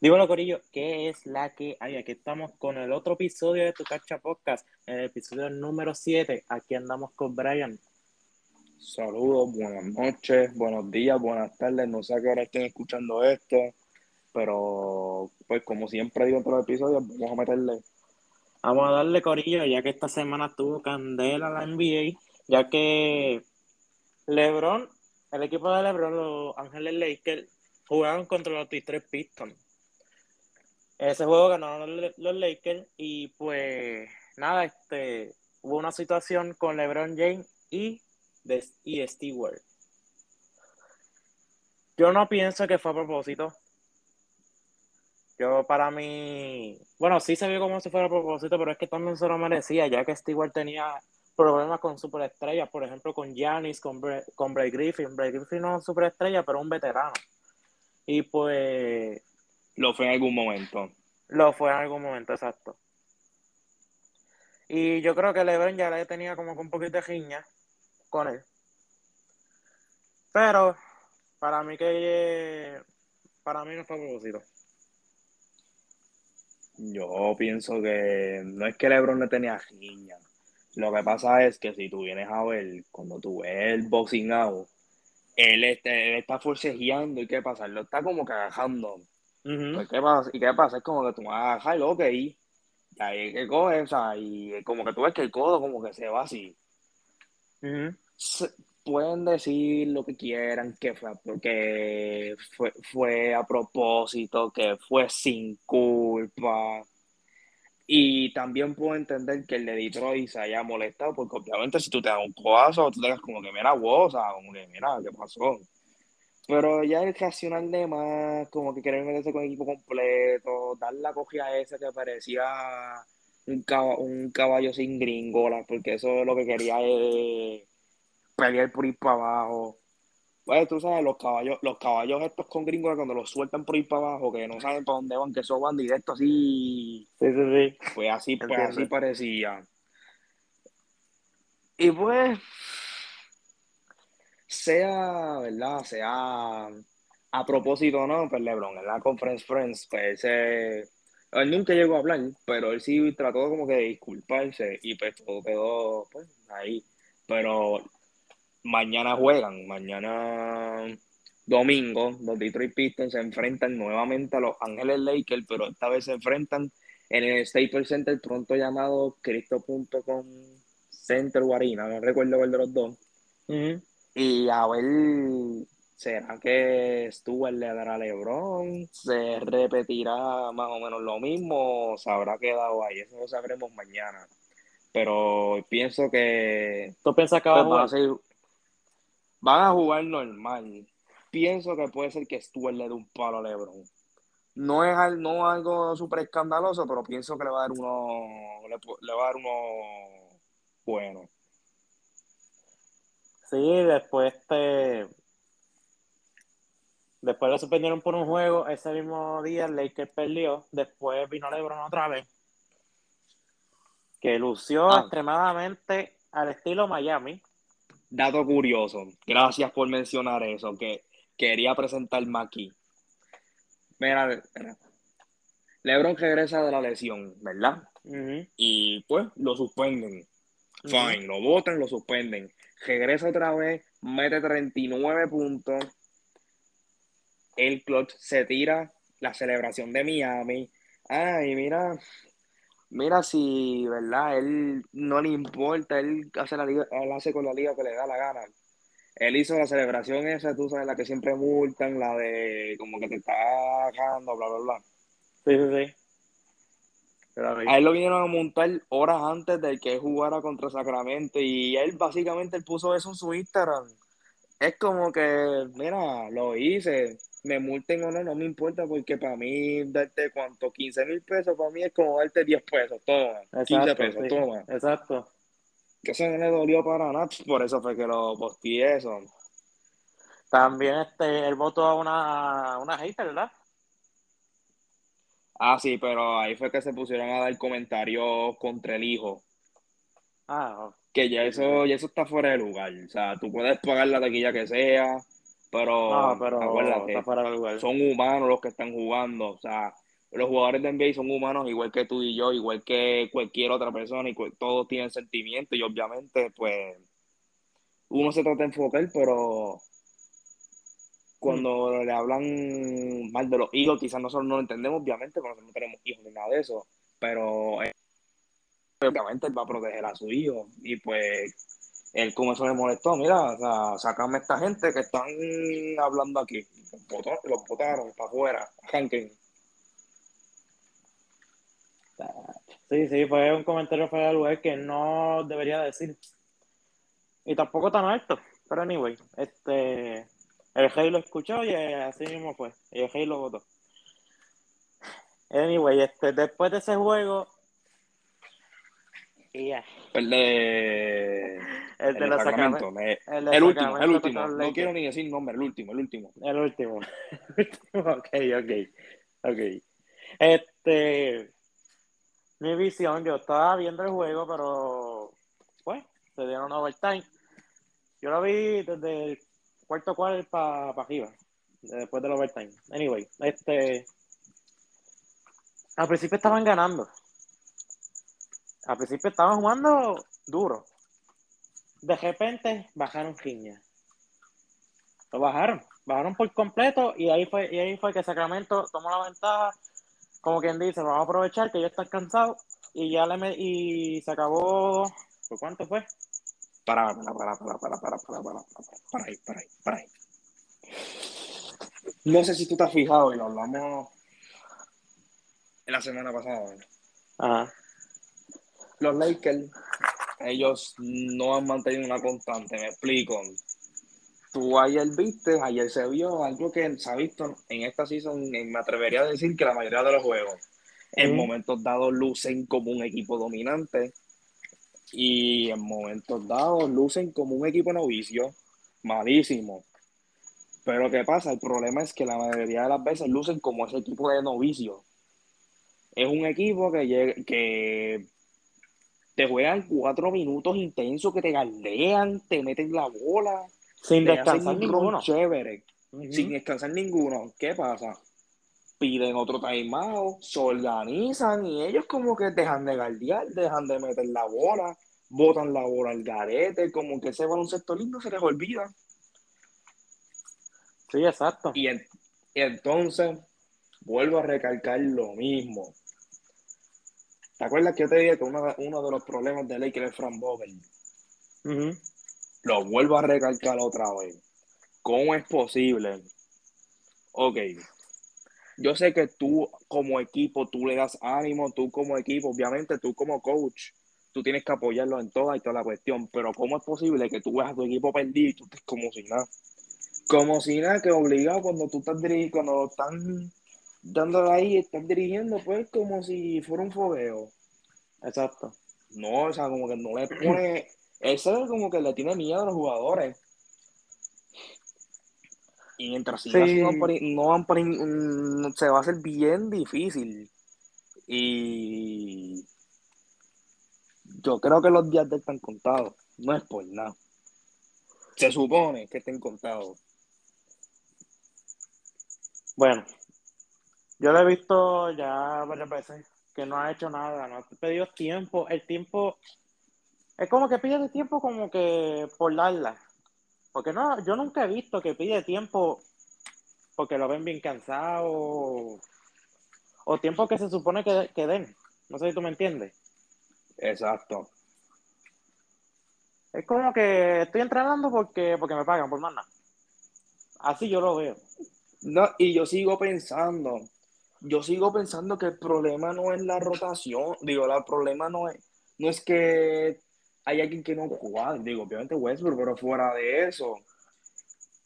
Dímelo, Corillo, ¿qué es la que hay? Aquí estamos con el otro episodio de Tu Cacha Podcast, en el episodio número 7. Aquí andamos con Brian. Saludos, buenas noches, buenos días, buenas tardes. No sé a qué hora estén escuchando esto, pero pues como siempre digo en todos los episodios, vamos a meterle. Vamos a darle Corillo, ya que esta semana tuvo candela la NBA, ya que LeBron, el equipo de LeBron, los Ángeles Lakers, jugaron contra los Detroit Pistons. Ese juego ganaron los Lakers y pues nada, este hubo una situación con LeBron James y, y Stewart. Yo no pienso que fue a propósito. Yo para mí, bueno, sí se vio como si fuera a propósito, pero es que también se lo merecía, ya que Stewart tenía problemas con superestrellas, por ejemplo con Giannis, con, con Bray Griffin. Bray Griffin no es superestrella, pero un veterano. Y pues lo fue en algún momento. Lo fue en algún momento, exacto. Y yo creo que LeBron ya le tenía como un poquito de giña con él. Pero para mí que para mí no fue propósito. Yo pienso que no es que LeBron le tenía giña. Lo que pasa es que si tú vienes a ver, cuando tú ves el boxing out, él, este, está forcejeando y qué pasa, él lo está como pues, ¿qué pasa? ¿Y qué pasa? Es como que tú vas a ok, y ahí que coge, o sea, y como que tú ves que el codo como que se va así. pueden decir lo que quieran, que fue porque fue, fue a propósito, que fue sin culpa. Y también puedo entender que el de Detroit se haya molestado, porque obviamente si tú te das un codazo, tú te das como que mira, wow, o sea, como que mira, ¿qué pasó? Pero ya el reaccionar de más, como que querer meterse con el equipo completo, dar la cogida a ese que parecía un, caballo, un caballo sin gringolas, porque eso es lo que quería es pelear por ir para abajo. Pues tú sabes, los caballos, los caballos estos con gringolas cuando los sueltan por ir para abajo, que no saben para dónde van, que eso van directo así. Sí, sí, sí. Pues así, pues así parecía. Y pues, sea, ¿verdad? Sea a propósito no, pues LeBron en la Conference Friends, pues él nunca llegó a hablar, pero él sí trató como que de disculparse y pues todo quedó pues, ahí. Pero mañana juegan, mañana domingo, los Detroit Pistons se enfrentan nuevamente a los Ángeles Lakers, pero esta vez se enfrentan en el Staples Center, pronto llamado Cristo.com Center o no recuerdo cuál de los dos. Y a ver, ¿será que Stuart le dará a LeBron? ¿Se repetirá más o menos lo mismo? ¿Se habrá quedado ahí? Eso lo sabremos mañana. Pero pienso que. ¿Tú piensas que van a jugar? van a jugar normal. Pienso que puede ser que Stuart le dé un palo a LeBron. No es no algo súper escandaloso, pero pienso que le va a dar uno. Le, le va a dar uno bueno. Sí, después este Después lo suspendieron por un juego. Ese mismo día el Lakers perdió. Después vino LeBron otra vez. Que lució ah. extremadamente al estilo Miami. Dato curioso. Gracias por mencionar eso. Que quería presentarme aquí. Mira, LeBron regresa de la lesión, ¿verdad? Y pues lo suspenden. Fine, lo votan, lo suspenden regresa otra vez, mete 39 puntos. El clutch se tira la celebración de Miami. Ay, mira, mira si, ¿verdad? Él no le importa, él hace, la liga, él hace con la liga que le da la gana. Él hizo la celebración esa, tú sabes, la que siempre multan, la de como que te está bajando, bla, bla, bla. Sí, sí, sí. A él lo vinieron a montar horas antes de que jugara contra Sacramento y él básicamente él puso eso en su Instagram. Es como que, mira, lo hice, me multen o no, no me importa porque para mí darte cuánto, 15 mil pesos, para mí es como darte 10 pesos, toma, 15 pesos, toma. Exacto. Que eso no le dolió para nada, por eso fue que lo posteé eso. También este, él votó a una, una hater, ¿verdad? Ah, sí, pero ahí fue que se pusieron a dar comentarios contra el hijo. Ah, Que ya eso, ya eso está fuera de lugar. O sea, tú puedes pagar la taquilla que sea, Pero, No, pero acuérdate, está fuera de lugar. son humanos los que están jugando. O sea, los jugadores de NBA son humanos igual que tú y yo, igual que cualquier otra persona, y todos tienen sentimientos y obviamente, pues, uno se trata de enfocar, pero cuando le hablan mal de los hijos, quizás nosotros no lo entendemos, obviamente, porque nosotros no tenemos hijos ni nada de eso, pero eh, obviamente él va a proteger a su hijo y pues él como eso le molestó, mira, o sea, sácame a esta gente que están hablando aquí, los botó- los botaron para afuera, arranquen. Sí, sí, fue un comentario fuera lugar que no debería decir. Y tampoco tan alto. Pero anyway, este el Rey lo escuchó y así mismo fue. Y el Rey lo votó. Anyway, este, después de ese juego, y ya, El de, el el de de los Sacramento, Sacramento. me- El, de el último, el último, no quiero ni decir nombre, el último, el último. El último. ok, ok. Ok. Este. Mi visión, yo estaba viendo el juego, pero. Pues, se dieron overtime. Yo lo vi desde el cuarto cuarto para arriba. Después del overtime. Anyway, este. Al principio estaban ganando. Al principio estaban jugando duro. De repente bajaron riña. Lo bajaron, bajaron por completo y ahí fue, y ahí fue que Sacramento tomó la ventaja, como quien dice, vamos a aprovechar que ellos están cansados y ya le me- y se acabó, ¿por cuánto fue? Para, para, para, para, para, para, para, para, para, ahí, para ahí, para ahí. No sé si tú te has fijado y lo hablamos en la semana pasada. Ajá. Los Lakers, ellos no han mantenido una constante, me explico. Tú ayer viste, ayer se vio algo que se ha visto en esta season, me atrevería a decir que la mayoría de los juegos, en momentos dados lucen como un equipo dominante y en momentos dados lucen como un equipo novicio, malísimo. Pero ¿qué pasa? El problema es que la mayoría de las veces lucen como ese equipo de novicio. Es un equipo que, llega- que te juegan cuatro minutos intensos, que te galdean, te meten la bola, Sin descansar un ninguno. chévere, sin descansar ninguno. ¿Qué pasa? Piden otro timeout, se organizan y ellos como que dejan de galdear, dejan de meter la bola, botan la bola al garete, como que ese baloncesto lindo se les olvida. Sí, exacto. Y, en- y entonces vuelvo a recalcar lo mismo. ¿Te acuerdas que yo te dije que uno, de- uno de los problemas de Lakers es Fran Vogel? Ujú. Lo vuelvo a recalcar otra vez. ¿Cómo es posible? Ok. Yo sé que tú como equipo, tú le das ánimo, tú como equipo, obviamente tú como coach, tú tienes que apoyarlo en toda y toda la cuestión, pero ¿cómo es posible que tú veas a tu equipo perdido y tú estés como si nada? Como si nada, que obligado cuando tú estás dirigiendo, cuando lo están dando ahí, estás dirigiendo, pues como si fuera un fogueo. Exacto. No, o sea, como que no le pone. Eso es como que le tiene miedo a los jugadores. Y mientras Sí. no, van por- no van por- mm, se va a hacer bien difícil. Y yo creo que los días de él están contados. No es por nada. Se supone que estén contados. Bueno, yo lo he visto ya varias veces que no ha hecho nada, no ha pedido tiempo. El tiempo es como que pide tiempo como que por darla. Porque no, yo nunca he visto que pide tiempo porque lo ven bien cansado o, o tiempo que se supone que, que den. No sé si tú me entiendes. Exacto. Es como que estoy entrenando porque, porque me pagan por más nada. Así yo lo veo. No, y yo sigo pensando, yo sigo pensando que el problema no es la rotación, digo, el problema no es, no es que hay alguien que no juega, digo, obviamente Westbrook, pero fuera de eso,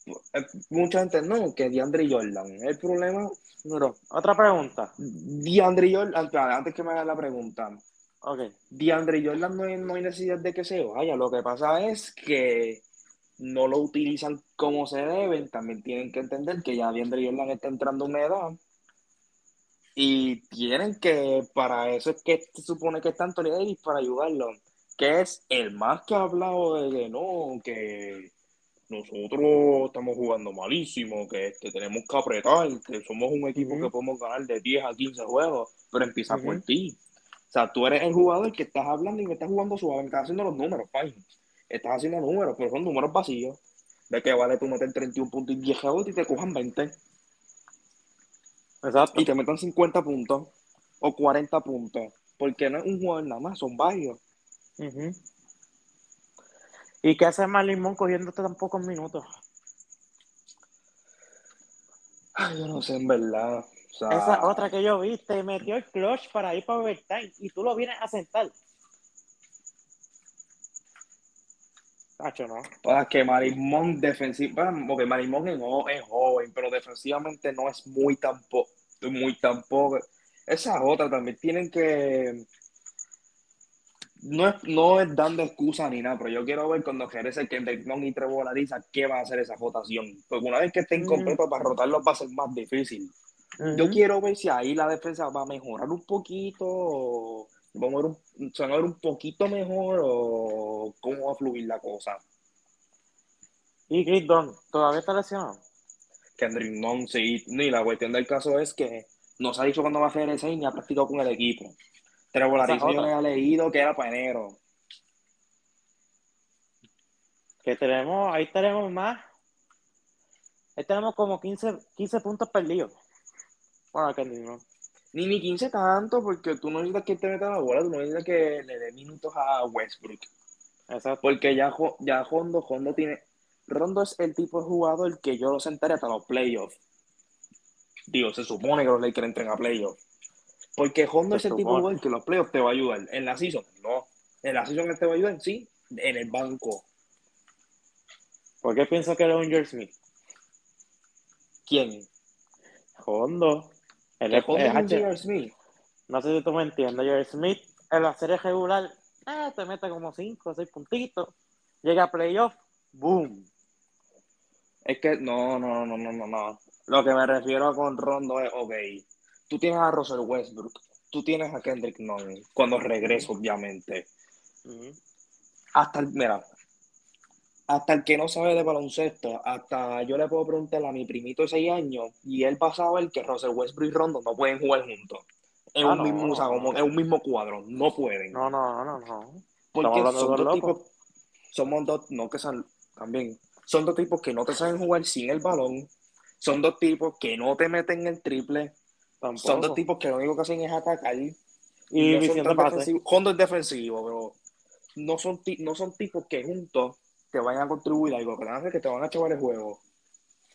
eh, mucha gente no, que DeAndre Jordan, el problema, no, Otra pregunta. DeAndre Jordan, antes- antes que me hagas la pregunta, Ok. DeAndre Jordan no hay, no hay necesidad de que se vaya, lo que pasa es que no lo utilizan como se deben, también tienen que entender que ya DeAndre Jordan está entrando a una edad y tienen que, para eso es que se supone que está Anthony Davis para ayudarlo, que es el más que ha hablado de que no, que nosotros estamos jugando malísimo, que, que tenemos que apretar, que somos un equipo que podemos ganar de 10 a 15 juegos, pero empieza por Ujú. ti. O sea, tú eres el jugador que estás hablando y me estás jugando suave, me estás haciendo los números, fine. Estás haciendo números, pero son números vacíos. ¿De qué vale tú meter 31 puntos y 10 rebotes y te cojan 20? Exacto. Y te metan 50 puntos o 40 puntos. Porque no es un jugador nada más, son varios. Ujú. ¿Y qué hace Marlimón cogiéndote tan pocos minutos? Ay, yo no sé, en verdad. O sea, Esa otra que yo vi, te metió el clutch para ir para overtime y tú lo vienes a sentar. Cacho, no. O sea, que Marimón defensivo, porque Marimón es, jo- es joven, pero defensivamente no es muy tampoco, muy tampoco. Esa otra también tienen que, no es, no es dando excusa ni nada, pero yo quiero ver cuando regrese Kendrick Nunn y Trevor Ariza qué va a hacer esa rotación. Porque una vez que estén Mm. completos para rotarlos va a ser más difícil. Yo quiero ver si ahí la defensa va a mejorar un poquito, o vamos a ver un, se van a ver un poquito mejor, o cómo va a fluir la cosa. Y Chris Dunn, ¿todavía está lesionado? Kendrick Nunn, sí. Y la cuestión del caso es que no se ha dicho cuándo va a regresar ni ha practicado con el equipo. Trevor Ariza yo otra. había leído que era para enero. Que tenemos, ahí tenemos más. Ahí tenemos como 15, 15 puntos perdidos. Bueno, que no. Ni ni 15 tanto, porque tú no necesitas que te meta la bola, tú no necesitas que le dé minutos a Westbrook. Exacto. Porque ya, ya Hondo, Hondo tiene. Rondo es el tipo de jugador que yo lo sentaría hasta los playoffs. Digo, se supone que los Lakers entren a playoffs. Porque Hondo es el tipo de jugador que los playoffs te va a ayudar. En la season, no. En la season él te va a ayudar, sí, en el banco. ¿Por qué pienso que era un George Smith? ¿Quién? Hondo. Él ¿Que es- Hondo es es un H. J.R. Smith? No sé si tú me entiendes. George Smith en la serie regular eh, te mete como 5 o 6 puntitos. Llega a playoff, boom. Es que no, no, no, no, no, no. Lo que me refiero con Rondo es, ok, tú tienes a Russell Westbrook, tú tienes a Kendrick Nunn, cuando regrese, obviamente. Ujú. Hasta el, mira, hasta el que no sabe de baloncesto, hasta yo le puedo preguntar a mi primito de 6 años y él va a saber que Russell Westbrook y Rondo no pueden jugar juntos. En, Ah, un, no, mismo, o sea, no. como en un mismo cuadro, no pueden. No, no, no, no. Porque son dos tipos, somos dos, no que son, también, son dos tipos que no te saben jugar sin el balón, son dos tipos que no te meten el triple, Tampoco. son dos tipos que lo único que hacen es atacar. y defensivos. Hondo es defensivo, pero no son, no son tipos que juntos te vayan a contribuir algo, que van a hacer que te van a chavar el juego.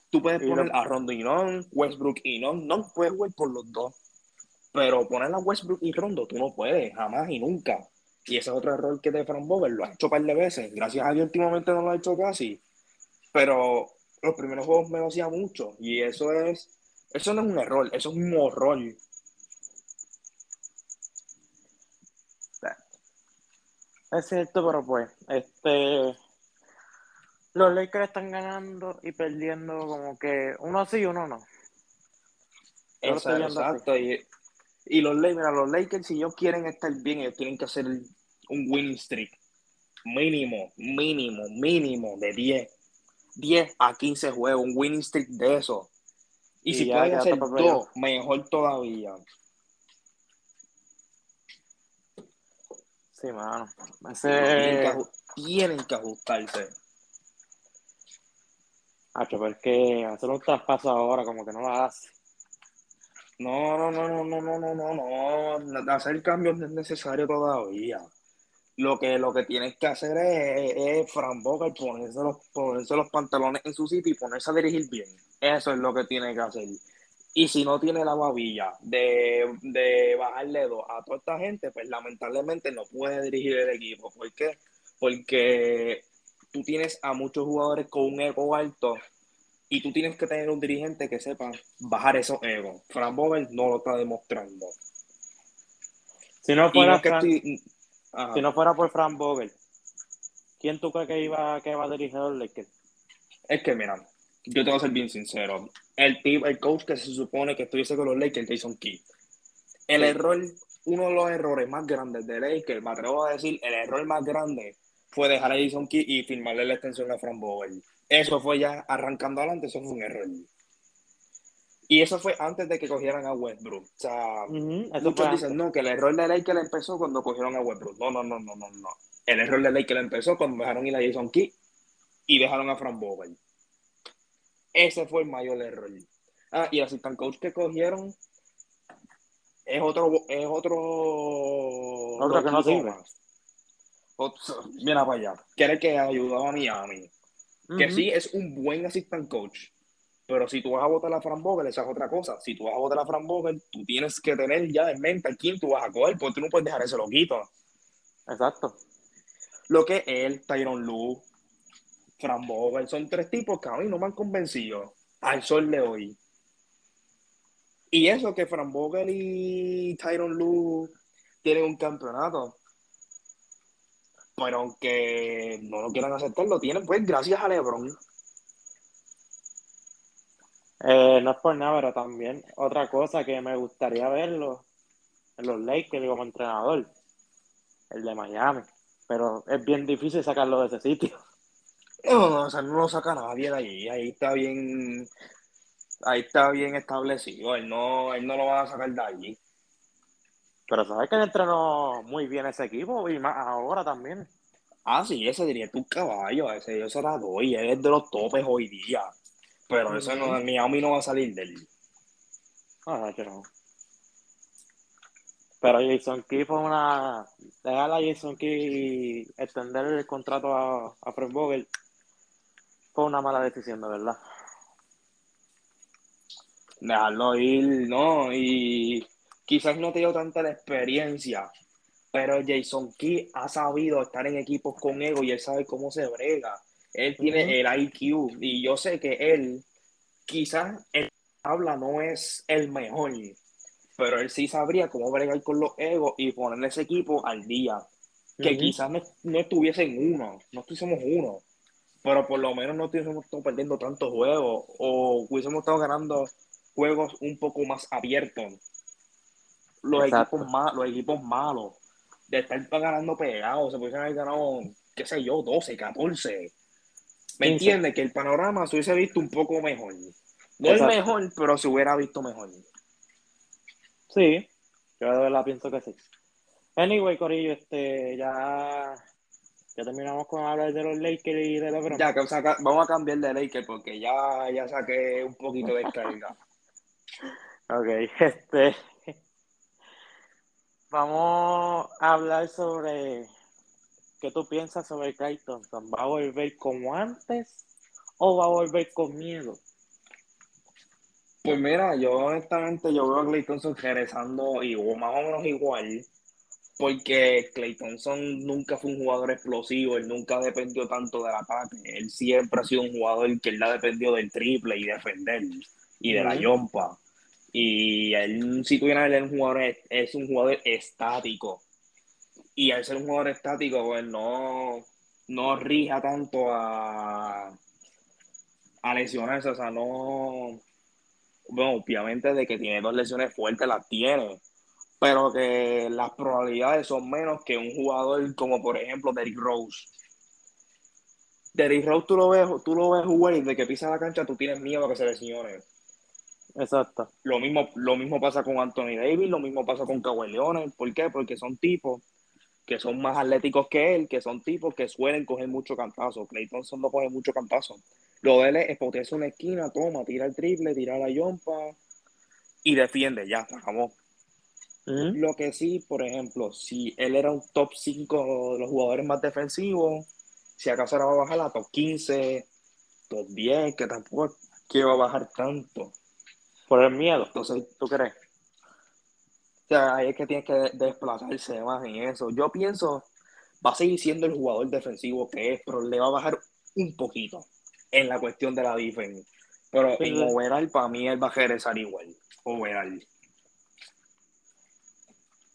Tú puedes Y poner lo- a Rondo y Non, Westbrook y Non, no puedes jugar por los dos. Pero poner a Westbrook y Rondo, tú no puedes, jamás y nunca. Y ese es otro error que de Frank Vogel lo ha hecho un par de veces. Gracias a Dios últimamente no lo ha hecho casi. Pero los primeros juegos me lo hacía mucho. Y eso es, eso no es un error, eso es un horror. Es cierto, pero pues, este. Los Lakers están ganando y perdiendo como que uno sí y uno no. Yo Exacto, exacto. Y, y los, Lakers, mira, los Lakers, si ellos quieren estar bien, ellos tienen que hacer un winning streak. Mínimo, mínimo, mínimo de 10. 10 a 15 juegos, un winning streak de eso. Y, Y si ya pueden quedaste hacer dos, mejor todavía. Sí, mano. Que, tienen que ajustarse. Hacho, que hacer un traspaso ahora como que no lo hace. No, no, no, no, no, no, no, no, no. Hacer cambios no es necesario todavía. Lo que, lo que tienes que hacer es, es Fran Vogel ponerse los, ponerse los pantalones en su sitio y ponerse a dirigir bien. Eso es lo que tiene que hacer. Y si no tiene la babilla de, de bajarle dos a toda esta gente, pues lamentablemente no puede dirigir el equipo. ¿Por qué? Porque tú tienes a muchos jugadores con un ego alto y tú tienes que tener un dirigente que sepa bajar esos egos. Fran Vogel no lo está demostrando. Si no fuera, no es que Fran- estoy- Ajá. si no fuera por Frank Vogel, ¿quién tú crees que iba, que va a dirigir a los Lakers? Es que, mira, yo te voy a ser bien sincero. El, el coach que se supone que estuviese con los Lakers, Jason Kidd. El Sí. error, uno de los errores más grandes de Lakers, me atrevo a decir, el error más grande fue dejar a Jason Kidd y firmarle la extensión a Fran Vogel. Eso fue ya arrancando adelante, eso fue un error. Y eso fue antes de que cogieran a Westbrook. O sea, muchos dicen, no, que el error de Lakers empezó cuando cogieron a Westbrook. No, no, no, no, no, no. El error de Lakers empezó cuando dejaron ir a Jason Key y dejaron a Frank Vogel. Ese fue el mayor error. Ah, y el assistant coach que cogieron es otro, es otro. Otro que no sirve. Mira para allá. Que que ayudó a Miami. Que sí es un buen assistant coach. Pero si tú vas a votar a Fran Vogel, esa es otra cosa. Si tú vas a votar a Fran Vogel, tú tienes que tener ya en mente a quién tú vas a coger, porque tú no puedes dejar ese loquito. Exacto. Lo que él, Tyron Lu, Fran Vogel, son tres tipos que a mí no me han convencido al sol de hoy. Y eso que Fran Vogel y Tyron Lu tienen un campeonato. Pero aunque no lo quieran aceptar, lo tienen pues gracias a LeBron. Eh, no es por nada, pero también otra cosa que me gustaría verlo en los Lakers como entrenador, el de Miami. Pero es bien difícil sacarlo de ese sitio. No, no, o sea, no lo saca nadie de ahí. Ahí está bien, ahí está bien establecido. Él no, él no lo va a sacar de allí. Pero sabes que él entrenó muy bien ese equipo y más ahora también. Ah, sí, ese diría tu caballo, ese yo será doy, él es de los topes hoy día. Pero eso no, Miami no va a salir de él. Ah, no, no. Pero Jason Key fue una. Dejar a Jason Key extender el contrato a, a Fred Vogel fue una mala decisión, de verdad. Dejarlo ir, ¿no? Y quizás no te dio tanta la experiencia, pero Jason Key ha sabido estar en equipos con ego y él sabe cómo se brega. Él tiene el IQ y yo sé que él, quizás el habla no es el mejor, pero él sí sabría cómo bregar con los egos y poner ese equipo al día. Que quizás no, no estuviesen uno, no estuviésemos uno, pero por lo menos no estuviésemos perdiendo tantos juegos o hubiésemos estado ganando juegos un poco más abiertos. Los equipos, más, los equipos malos, de estar ganando pegados, se pudiesen haber ganado, qué sé yo, 12, 14 ¿Me entiendes? Que el panorama se hubiese visto un poco mejor. No es mejor, pero se hubiera visto mejor. Sí, yo de verdad pienso que sí. Anyway, Corillo, este, ya, ya terminamos con hablar de los Lakers y de LeBron. Ya, vamos a cambiar de Lakers porque ya, ya saqué un poquito de carga. ok, este. Vamos a hablar sobre ¿Qué tú piensas sobre Clay Thompson? ¿Va a volver como antes o va a volver con miedo? Pues mira, yo honestamente yo veo a Clay Thompson regresando y más o menos igual, porque Clay Thompson nunca fue un jugador explosivo, él nunca dependió tanto del ataque, él siempre ha sido un jugador que él ha dependido del triple y defender y de la yompa. Y él, si tuviera él un jugador, es un jugador estático y al ser un jugador estático, pues no, no rija tanto a, a lesionarse, o sea, no, bueno, obviamente de que tiene dos lesiones fuertes las tiene, pero que las probabilidades son menos que un jugador como por ejemplo Derrick Rose. Derrick Rose tú lo ves, tú lo ves jugar y de que pisa la cancha tú tienes miedo a que se lesione. Exacto. Lo mismo, lo mismo pasa con Anthony Davis, lo mismo pasa con Kawhi Leonard. ¿Por qué? Porque son tipos que son más atléticos que él, que son tipos que suelen coger mucho cantazo. Clay Thompson no coge mucho cantazo. Lo de él es ponerse una esquina, toma, tira el triple, tira la yompa y defiende, ya, acabó. Lo que sí, por ejemplo, si él era un top 5 de los jugadores más defensivos, si acaso ahora va a bajar a top 15, top 10, que tampoco es que va a bajar tanto. Por el miedo, Entonces, ¿tú crees? O sea, ahí es que tienes que desplazarse más en eso. Yo pienso, va a seguir siendo el jugador defensivo que es, pero le va a bajar un poquito en la cuestión de la defensa. Pero en overall, para mí, él va a regresar igual. Overall.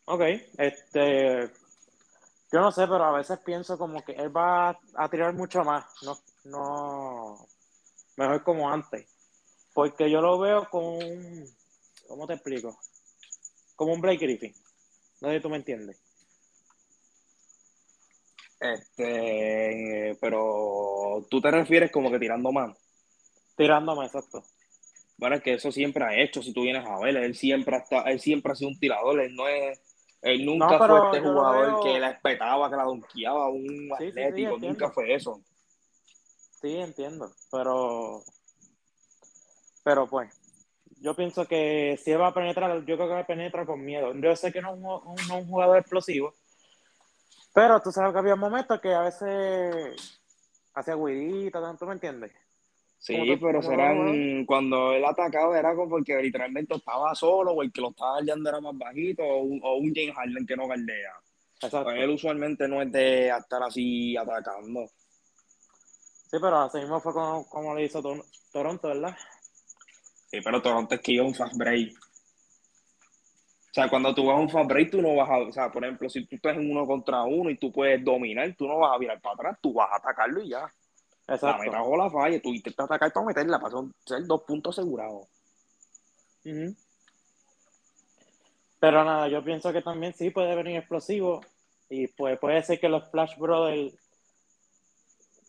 Ok, este. Yo no sé, pero a veces pienso como que él va a tirar mucho más. No, no. Mejor como antes. Porque yo lo veo con. ¿Cómo te explico? como un Blake Griffin. No sé si tú me entiendes. Este, pero tú te refieres como que tirando más. Tirando más, exacto. Bueno, es que eso siempre ha hecho, si tú vienes a ver, él siempre ha, él siempre ha sido un tirador, él no es, él nunca fue este jugador que la espetaba, que la donkeaba, un atlético, nunca fue eso. Sí, entiendo, pero, pero pues, yo pienso que si va a penetrar, yo creo que va a penetrar con miedo. Yo sé que no es un, un jugador explosivo, pero tú sabes que había momentos que a veces hacía guirita, ¿tú me entiendes? Sí, pero serán cuando él atacaba era como porque literalmente estaba solo o el que lo estaba guardando era más bajito o un, o un James Harden que no galdea. Exacto. Pues él usualmente no es de estar así atacando. Sí, pero así mismo fue como, como le hizo Toronto, ¿verdad? Sí, pero Toronto es que iba un fast break. O sea, cuando tú vas a un fast break, tú no vas a, o sea, por ejemplo, si tú estás en uno contra uno y tú puedes dominar, tú no vas a virar para atrás, tú vas a atacarlo y ya. Exacto. La meta o la falla, tú intentas atacar para meterla, para ser dos puntos asegurados. Pero nada, yo pienso que también sí puede venir explosivo y pues puede ser que los Flash Brothers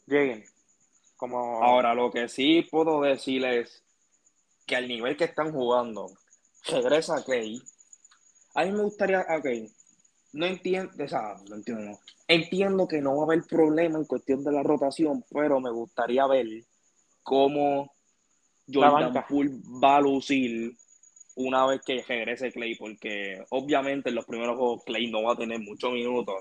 lleguen. Como... Ahora, lo que sí puedo decir es que al nivel que están jugando, regresa Clay. A mí me gustaría, ok, no entiendo, o sea, no entiendo, entiendo que no va a haber problema en cuestión de la rotación, pero me gustaría ver cómo Jordan Poole va a lucir una vez que regrese Clay, porque obviamente en los primeros juegos Clay no va a tener muchos minutos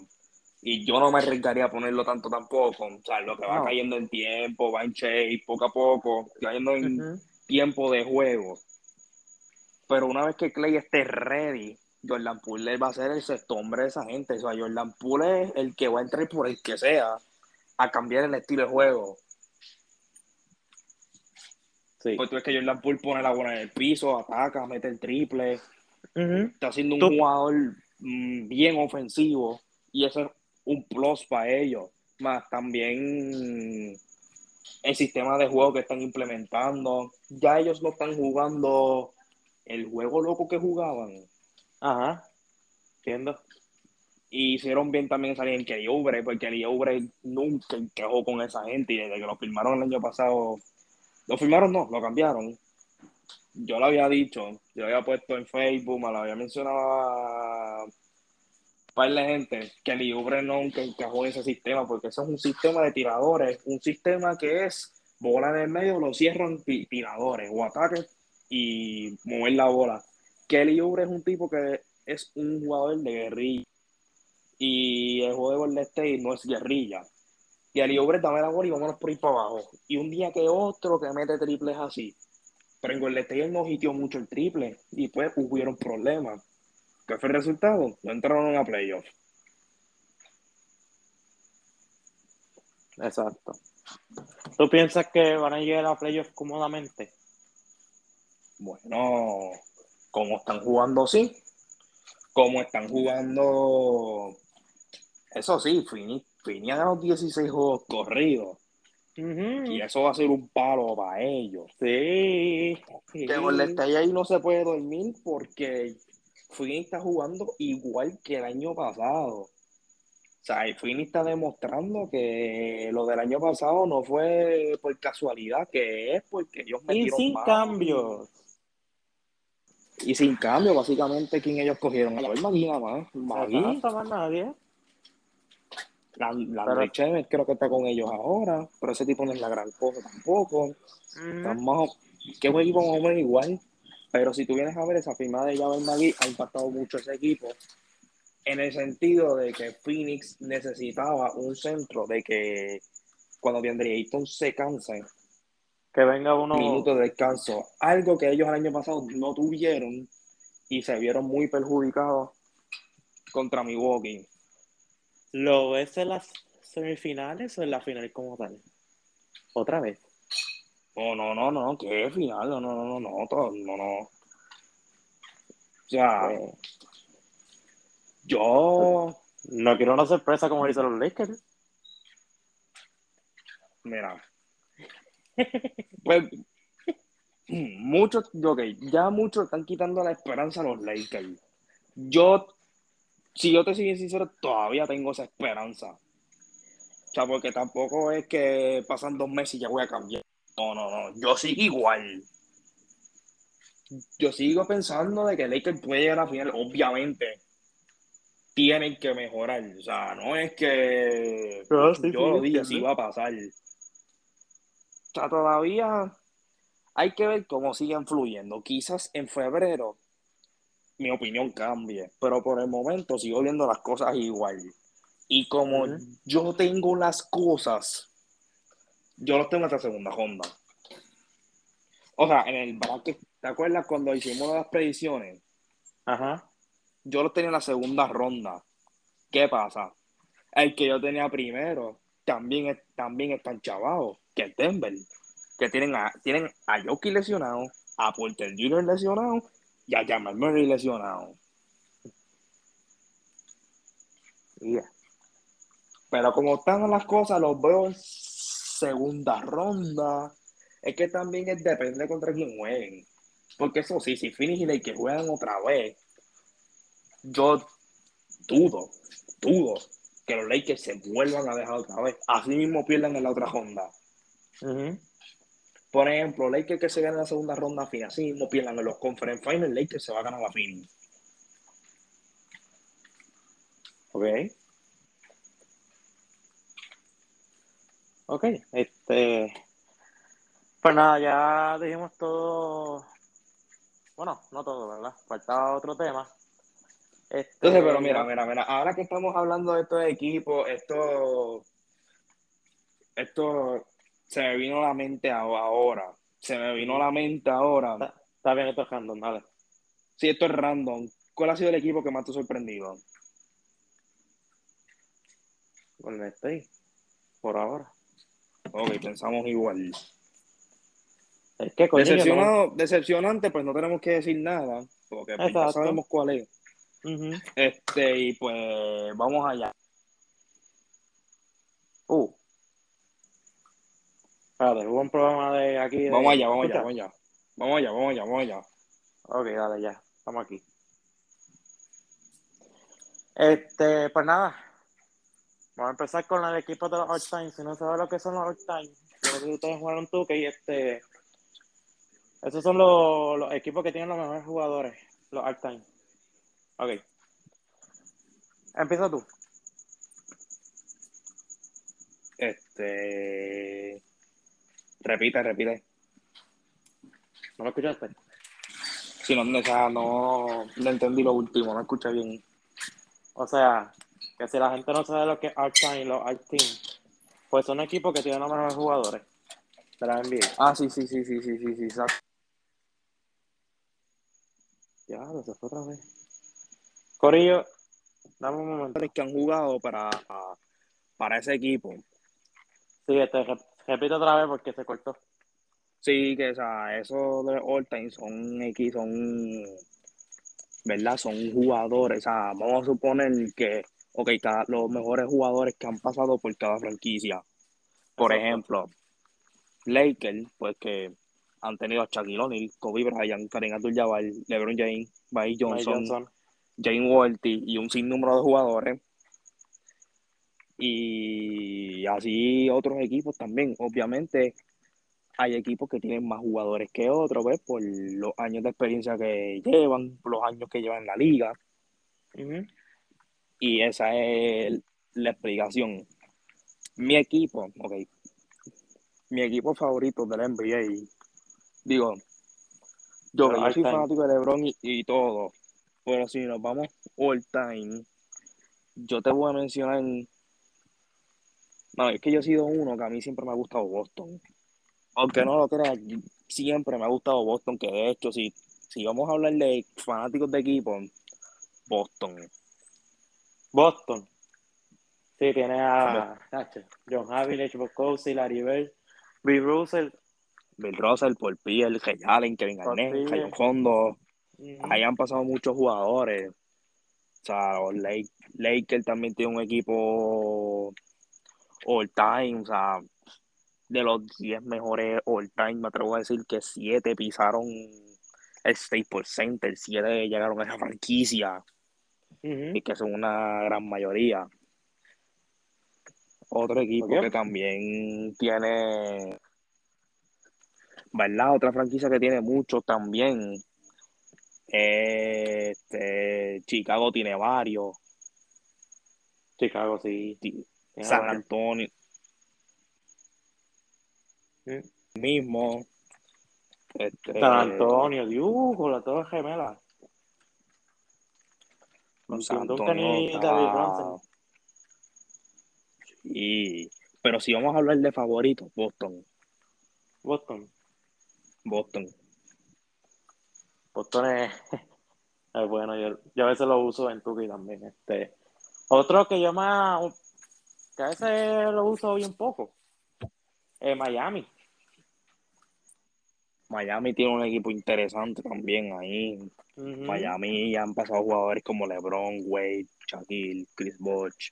y yo no me arriesgaría a ponerlo tanto tampoco, o sea, lo que va cayendo en tiempo, va en shape, poco a poco, cayendo en tiempo de juego. Pero una vez que Clay esté ready, Jordan Poole va a ser el sexto hombre de esa gente. O sea, Jordan Poole es el que va a entrar por el que sea a cambiar el estilo de juego. Sí. Pues tú ves que Jordan Poole pone la bola en el piso, ataca, mete el triple. Está siendo un jugador mm, bien ofensivo y eso es un plus para ellos. Más también el sistema de juego que están implementando. Ya ellos no están jugando el juego loco que jugaban Ajá, entiendo. Y hicieron bien también salir en Kelly Oubre, porque Kelly Oubre nunca encajó con esa gente y desde que lo firmaron el año pasado, lo firmaron no, lo cambiaron. Yo lo había dicho, yo lo había puesto en Facebook, me lo había mencionado para la gente, Kelly Oubre nunca encajó en ese sistema, porque eso es un sistema de tiradores, un sistema que es bola en el medio, lo cierran tiradores o ataques y mover la bola Kelly Oubre es un tipo que es un jugador de guerrilla. Y el juego de Golden State no es guerrilla. Kelly Oubre dame la bola y vámonos por ahí para abajo. Y un día que otro que mete triples así. Pero en Golden State no hitió mucho el triple. Y pues hubieron problemas. ¿Qué fue el resultado? No entraron a playoff. Exacto. ¿Tú piensas que van a llegar a playoff cómodamente? Bueno, como están jugando, sí. Como están jugando. Eso sí, Fini, Fini ha ganado 16 juegos corridos. Y eso va a ser un palo para ellos. Sí. Que con el ahí no se puede dormir porque Fini está jugando igual que el año pasado. Sea, Fini está demostrando que lo del año pasado no fue por casualidad, que es porque ellos metieron Y sin cambios. Y sin cambio, básicamente, ¿quién ellos cogieron? A la nada más. Magui. No más nadie. La, la creo que está con ellos ahora, pero ese tipo no es la gran cosa tampoco. Estamos, qué buen equipo más o menos igual. Pero si tú vienes a ver esa firma de Javel Magui, ha impactado mucho ese equipo. En el sentido de que Phoenix necesitaba un centro, de que cuando vendría Ayton se canse, que venga uno. Minutos de descanso. Algo que ellos el año pasado no tuvieron y se vieron muy perjudicados contra Milwaukee. ¿Lo ves en las semifinales o en la final como tal? Otra vez. No, no, no, no, ¿qué final? No, no, no, no, no, no, no. O sea, yo no quiero una sorpresa como dicen los Lakers. Mira, pues muchos, ok, ya muchos están quitando la esperanza a los Lakers. Yo, si yo te soy sincero, todavía tengo esa esperanza. O sea, porque tampoco es que pasan dos meses y ya voy a cambiar. No, no, no. Yo sigo igual. Yo sigo pensando de que Lakers puede llegar a la final. Obviamente, tienen que mejorar. O sea, no es que Pero sí, yo lo sí, dije, entiendo. si va a pasar. O sea, todavía hay que ver cómo siguen fluyendo. Quizás en febrero mi opinión cambie, pero por el momento sigo viendo las cosas igual. Y como yo tengo las cosas, yo los tengo hasta segunda ronda. O sea, en el bracket, ¿te acuerdas cuando hicimos las predicciones? Ajá. Yo los tenía en la segunda ronda. ¿Qué pasa? El que yo tenía primero también, también están chavados, que es Denver. Que tienen a, tienen a Jokic lesionado, a Porter Jr. lesionado y a Jamal Murray lesionado. Yeah. Pero como están las cosas, los veo en segunda ronda. Es que también depende contra quién jueguen. Porque eso sí, si Phoenix y Lakers juegan otra vez, yo dudo, dudo que los Lakers se vuelvan a dejar otra vez. Así mismo pierdan en la otra ronda. Por ejemplo, Lakers que se gana en la segunda ronda final, así mismo pierdan en los Conference Finals, Lakers se va a ganar la final. Ok. Ok, este. Pues nada, ya dijimos todo. Bueno, no todo, ¿verdad? Faltaba otro tema. Este, Entonces, pero mira, mira, mira, ahora que estamos hablando de estos equipos, esto, esto se me vino a la mente ahora, se me vino a la mente ahora. Está, está bien, esto es random, dale. Si esto es random, ¿cuál ha sido el equipo que más te ha sorprendido? Golden State, por ahora. Ok, pensamos igual. Es que, coño, no- Decepcionado, decepcionante, pues no tenemos que decir nada, porque pues, ya sabemos cuál es. Este, y pues vamos allá. Uh. Espérate, hubo un problema de aquí. de- Vamos allá, vamos allá, vamos allá. Vamos allá, vamos allá, vamos allá. Ok, dale, ya. Estamos aquí. Este, pues nada. Vamos a empezar con el equipo de los All Time. Si no sabes lo que son los All Time, creo que ustedes jugaron tú, que este. Esos son los, los equipos que tienen los mejores jugadores, los All Time. Ok. Empieza tú. Este, repite, repite. ¿No lo escuchaste? Si no, o sea, no, no entendí lo último, no escuché bien. O sea, que si la gente no sabe lo que es All Time y los All Team, pues son equipos que tienen los mejores jugadores de la NBA. Ah, sí, sí, sí, sí, sí, sí, sí. Ya, se fue otra vez. Corillo, dame un momento. Que han jugado para, para ese equipo. Sí, este, rep- repite otra vez porque se cortó. Sí, que o sea, esos de All Time son X, son, ¿verdad? Son jugadores, o sea, vamos a suponer que, ok, cada, los mejores jugadores que han pasado por cada franquicia. Por Exacto. ejemplo, Lakers, pues que han tenido a Shaquille O'Neal, Kobe Bryant, Kareem Abdul-Jabbar, LeBron James, Mike Johnson. Jane Walty y un sinnúmero de jugadores. Y así otros equipos también. Obviamente hay equipos que tienen más jugadores que otros, ¿ves? Por los años de experiencia que llevan, por los años que llevan en la liga. Y esa es la explicación. Mi equipo, ok. Mi equipo favorito de la NBA, digo, yo, yo soy time. fanático de LeBron y, y todo, pero si nos vamos all time, yo te voy a mencionar. No, es que yo he sido uno que a mí siempre me ha gustado Boston. Aunque no lo creas, siempre me ha gustado Boston, que de hecho, si, si vamos a hablar de fanáticos de equipo, Boston. Boston. Sí, tiene a John Havlicek, Boscosi, Larry Bird, Bill Russell. Bill Russell, Paul Pierce, Ray Allen, Kevin Garnett, Pierce. Rayon Ahí han pasado muchos jugadores. O sea, los Lake- Lakers también tiene un equipo all time. O sea, de los 10 mejores all time, me atrevo a decir que 7 pisaron el Staples Center, 7 llegaron a esa franquicia, y que son una gran mayoría. Otro equipo que también tiene, ¿verdad? Otra franquicia que tiene mucho también. Este, Chicago tiene varios. Chicago, sí. Ti- tiene San. Antonio Mm. mismo. Este, San Antonio, Dios, con la torre gemela. Con San Antonio está-. Sí, pero si vamos a hablar de favoritos, Boston. Boston. Boston. Boston es, es bueno, yo, yo a veces lo uso en Tuki también. Este. Otro que yo más, que a veces lo uso bien poco, es Miami. Miami tiene un equipo interesante también ahí. Ujú. Miami ya han pasado jugadores como LeBron, Wade, Shaquille, Chris Bosh,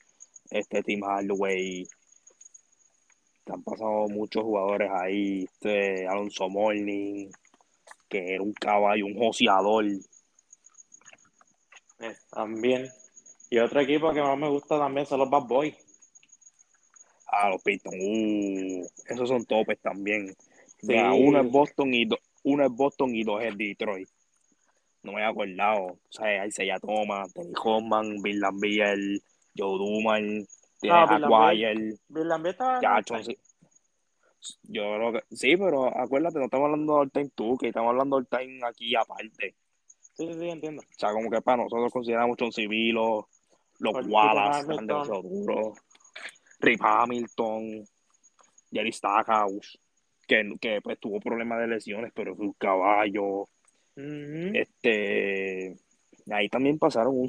este Tim Hardaway. Han pasado muchos jugadores ahí. Este Alonso Morning, que era un caballo, un joseador. Eh, también. Y otro equipo que más me gusta también son los Bad Boys. Ah, los Pistons. Uh, esos son topes también. Sí. Uno es Boston y do- uno es Boston y dos es Detroit. No me he acordado. O sea, hay Isaiah Thomas, Denny Hoffman, Bill Lambiel, Joe Duman, tiene Ah, Bill a Lambier. Dwyer, Bill Lambier estaba en Jackson. el sí. Yo creo que sí, pero acuérdate, no estamos hablando de all time tú, que estamos hablando de all time aquí aparte. Sí, sí, sí, entiendo. O sea, como que para nosotros consideramos John Civilo, los Wallace, Rip están demasiado Hamilton. duros. Rip Hamilton, Jerry Stackhouse, que, que pues tuvo problemas de lesiones, pero fue un caballo. Este, ahí también pasaron un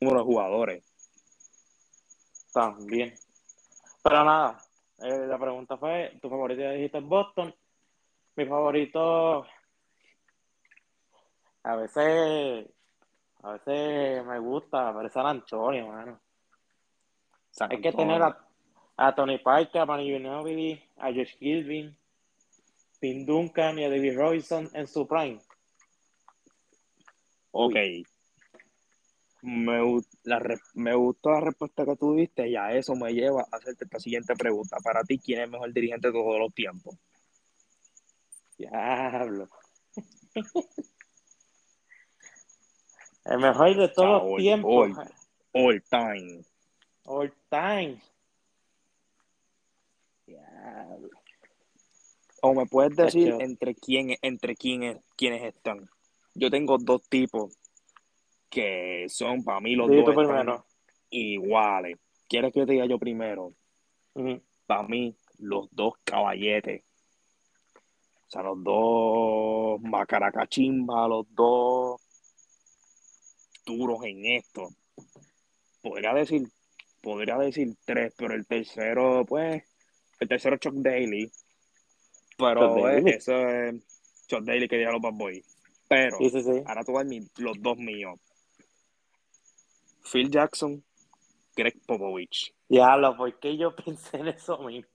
número de jugadores. También. Pero nada, eh, la pregunta fue, ¿tu favorito ya dijiste es Boston? Mi favorito, a veces, a veces me gusta, pero es San Antonio, mano. San Hay que tener a, a Tony Parker, a Manu Ginobili, a Josh Gilvin, Tim Duncan y a David Robinson en su prime. Ok. Me, la me gustó la respuesta que tú diste y a eso me lleva a hacerte esta siguiente pregunta. Para ti, ¿quién es el mejor dirigente de todos los tiempos? Diablo. El mejor de todos All- los tiempos. all- All time. All time. Diablo. O me puedes decir entre quién, entre quiénes, quiénes están. Yo tengo dos tipos que son para mí los dos están iguales. ¿Quieres que yo te diga yo primero? Para mí, los dos caballetes. O sea, los dos macaracachimba, los dos duros en esto. Podría decir, podría decir tres, pero el tercero, pues, el tercero es Chuck Daly. Pero Chuck eh, Daly. eso es Chuck Daly que diga los Bad Boys. Pero, Sí, sí, sí. ahora tú vas los dos míos. Phil Jackson, Greg Popovich. Diablo, ¿por qué yo pensé en eso mismo?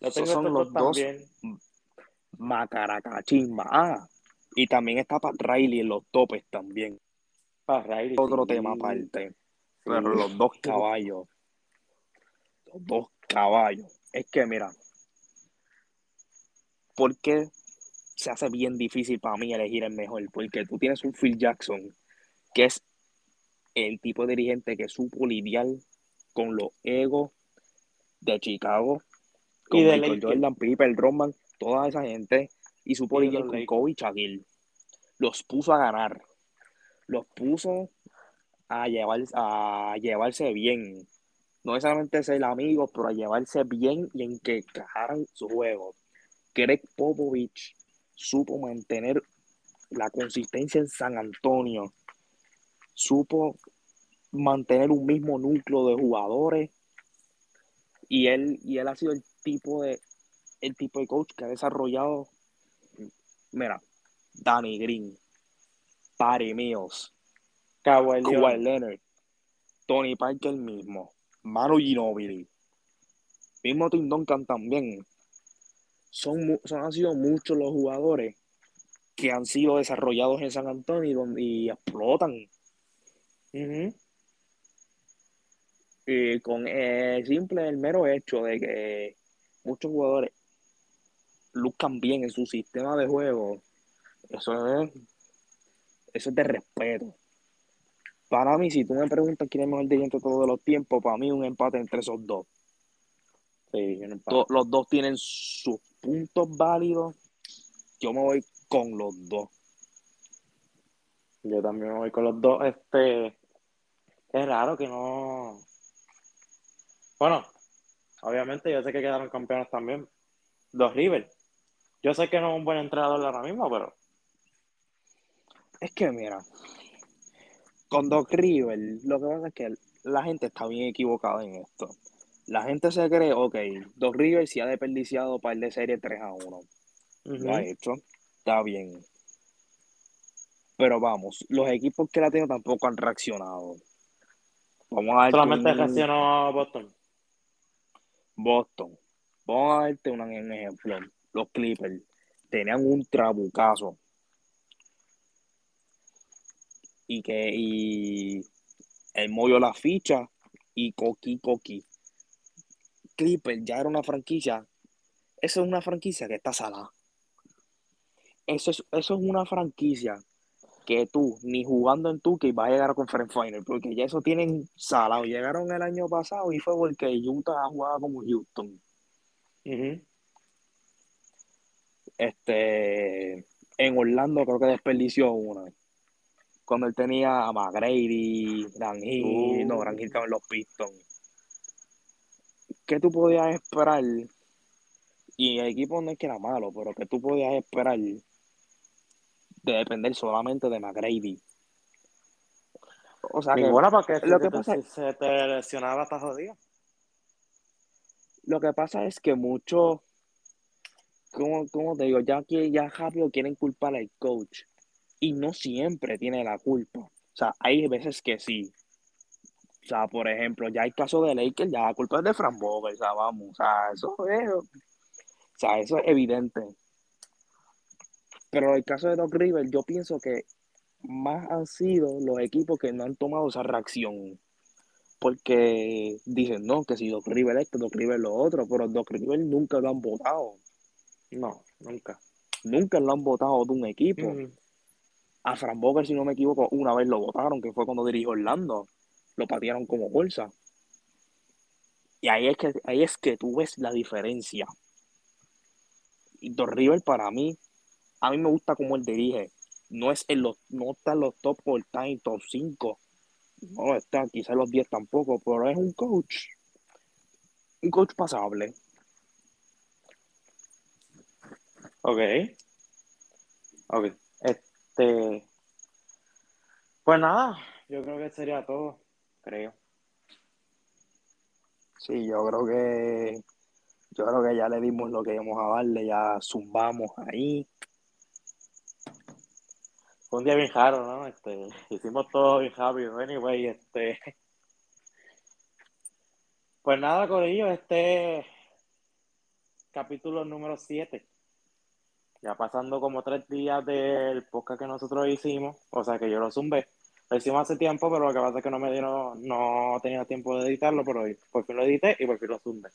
Lo Esos tengo son los dos también. Macaracachimba. Ah, y también está Pat Riley en los topes también. Para Riley, Otro sí. tema aparte. Sí. Pero los dos caballos. Los dos caballos. Es que, mira, porque se hace bien difícil para mí elegir el mejor? Porque tú tienes un Phil Jackson, que es el tipo de dirigente que supo lidiar con los egos de Chicago, con Y de Michael. Jordan, Pippen, Rodman, toda esa gente, y supo Y lidiar con. Kobe y Shaquille. Los puso a ganar. Los puso a, llevar, a llevarse bien. No necesariamente ser amigos, pero a llevarse bien y en que encajaran su juego. Greg Popovich supo mantener la consistencia en San Antonio. Supo mantener un mismo núcleo de jugadores. Y él, y él ha sido el tipo de el tipo de coach que ha desarrollado. Mira, Danny Green, Patty Mills, Kawhi Leonard. Leonard, Tony Parker mismo, Manu Ginobili, mismo Tim Duncan también. Son, son, han sido muchos los jugadores que han sido desarrollados en San Antonio y, y explotan. Ujú. Y con el simple, el mero hecho de que muchos jugadores luzcan bien en su sistema de juego, eso es, eso es de respeto. Para mí, si tú me preguntas quién es mejor dirigente de todos los tiempos, para mí un empate entre esos dos. Sí, los dos tienen sus puntos válidos. Yo me voy con los dos. Yo también me voy con los dos. Este es raro que no. Bueno, obviamente yo sé que quedaron campeones también. Dos River. Yo sé que no es un buen entrenador ahora mismo, pero. Es que mira, con Doc River, lo que pasa es que la gente está bien equivocada en esto. La gente se cree, ok, Doc River sí ha desperdiciado par de serie 3 a 1. Lo ha hecho, está bien. Pero vamos, los equipos que la tienen tampoco han reaccionado. Vamos a Solamente reaccionó Boston. Boston. Vamos a darte un ejemplo. Los Clippers tenían un trabucazo. Y que y el movió la ficha y coqui coqui. Clipper ya era una franquicia. Eso es una franquicia que está salada. Eso es, eso es una franquicia que tú, ni jugando en tu que va a llegar a Conference Final, porque ya eso tienen salado. Llegaron el año pasado y fue porque Utah jugaba como Houston. Este, en Orlando creo que desperdició una. Cuando él tenía a McGrady, Grangil, no, Grangil estaba en los Pistons. ¿qué tú podías esperar? Y el equipo no es que era malo, pero ¿qué tú podías esperar de depender solamente de McGrady? O sea, que, bueno, porque lo que pasa se te lesionaba hasta jodido. Lo que pasa es que muchos, como, te digo, ya, ya rápido quieren culpar al coach y no siempre tiene la culpa. O sea, hay veces que sí, o sea, por ejemplo, ya hay caso de Lakers, ya la culpa es de Fran o sea, vamos, o sea, eso es, o sea, eso es evidente. Pero el caso de Doc River, yo pienso que más han sido los equipos que no han tomado esa reacción. Porque dicen, no, que si Doc River esto, Doc River lo otro, pero Doc River nunca lo han votado. No, nunca. Nunca lo han votado de un equipo. A Fran si no me equivoco, una vez lo votaron, que fue cuando dirigió Orlando lo patearon como bolsa. Y ahí es que, ahí es que tú ves la diferencia. Y Don River para mí, a mí me gusta como él dirige. No es en no está en los top all time, top 5. No está quizás los 10 tampoco, pero es un coach. Un coach pasable. Ok. Ok. Este. Pues nada, yo creo que sería todo creo. Sí, yo creo que yo creo que ya le dimos lo que íbamos a darle, ya zumbamos ahí. Un día bien raro, ¿no? Este, hicimos todo bien rápido. Anyway, este. Pues nada, Corillo, este capítulo número 7. Ya pasando como tres días del podcast que nosotros hicimos, o sea que yo lo zumbé. Lo hicimos hace tiempo, pero lo que pasa es que no me dieron, no tenía tiempo de editarlo, pero por fin lo edité y por fin lo sumé.